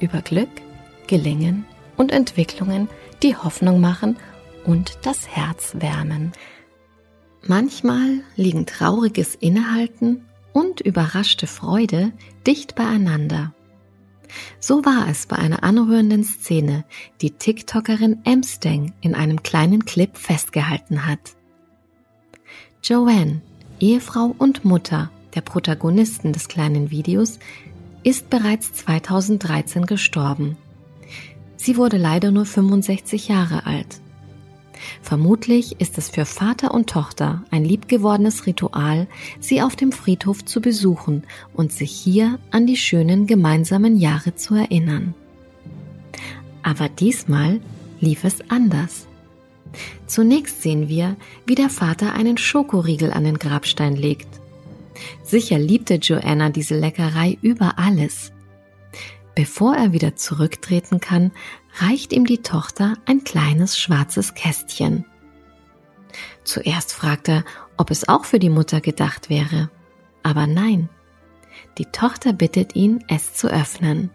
über Glück, Gelingen und Entwicklungen, die Hoffnung machen und das Herz wärmen. Manchmal liegen trauriges Innehalten und überraschte Freude dicht beieinander. So war es bei einer anrührenden Szene, die TikTokerin Emsteng in einem kleinen Clip festgehalten hat. Joanne, Ehefrau und Mutter der Protagonisten des kleinen Videos, ist bereits 2013 gestorben. Sie wurde leider nur 65 Jahre alt. Vermutlich ist es für Vater und Tochter ein liebgewordenes Ritual, sie auf dem Friedhof zu besuchen und sich hier an die schönen gemeinsamen Jahre zu erinnern. Aber diesmal lief es anders. Zunächst sehen wir, wie der Vater einen Schokoriegel an den Grabstein legt. Sicher liebte Joanna diese Leckerei über alles. Bevor er wieder zurücktreten kann, reicht ihm die Tochter ein kleines schwarzes Kästchen. Zuerst fragt er, ob es auch für die Mutter gedacht wäre. Aber nein, die Tochter bittet ihn, es zu öffnen.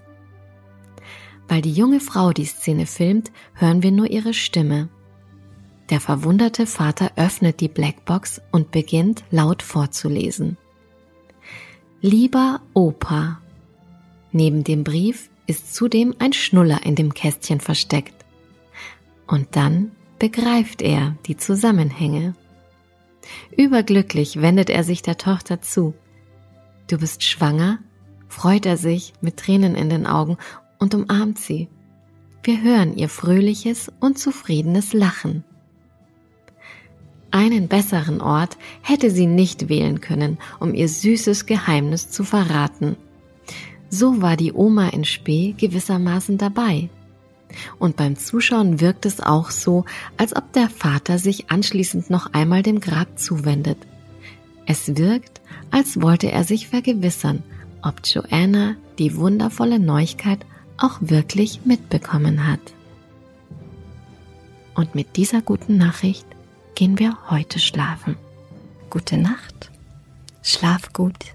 Weil die junge Frau die Szene filmt, hören wir nur ihre Stimme. Der verwunderte Vater öffnet die Blackbox und beginnt laut vorzulesen. Lieber Opa. Neben dem Brief ist zudem ein Schnuller in dem Kästchen versteckt. Und dann begreift er die Zusammenhänge. Überglücklich wendet er sich der Tochter zu. Du bist schwanger? freut er sich mit Tränen in den Augen und umarmt sie. Wir hören ihr fröhliches und zufriedenes Lachen. Einen besseren Ort hätte sie nicht wählen können, um ihr süßes Geheimnis zu verraten. So war die Oma in Spee gewissermaßen dabei. Und beim Zuschauen wirkt es auch so, als ob der Vater sich anschließend noch einmal dem Grab zuwendet. Es wirkt, als wollte er sich vergewissern, ob Joanna die wundervolle Neuigkeit auch wirklich mitbekommen hat. Und mit dieser guten Nachricht gehen wir heute schlafen. Gute Nacht, schlaf gut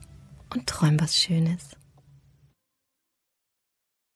und träum was Schönes.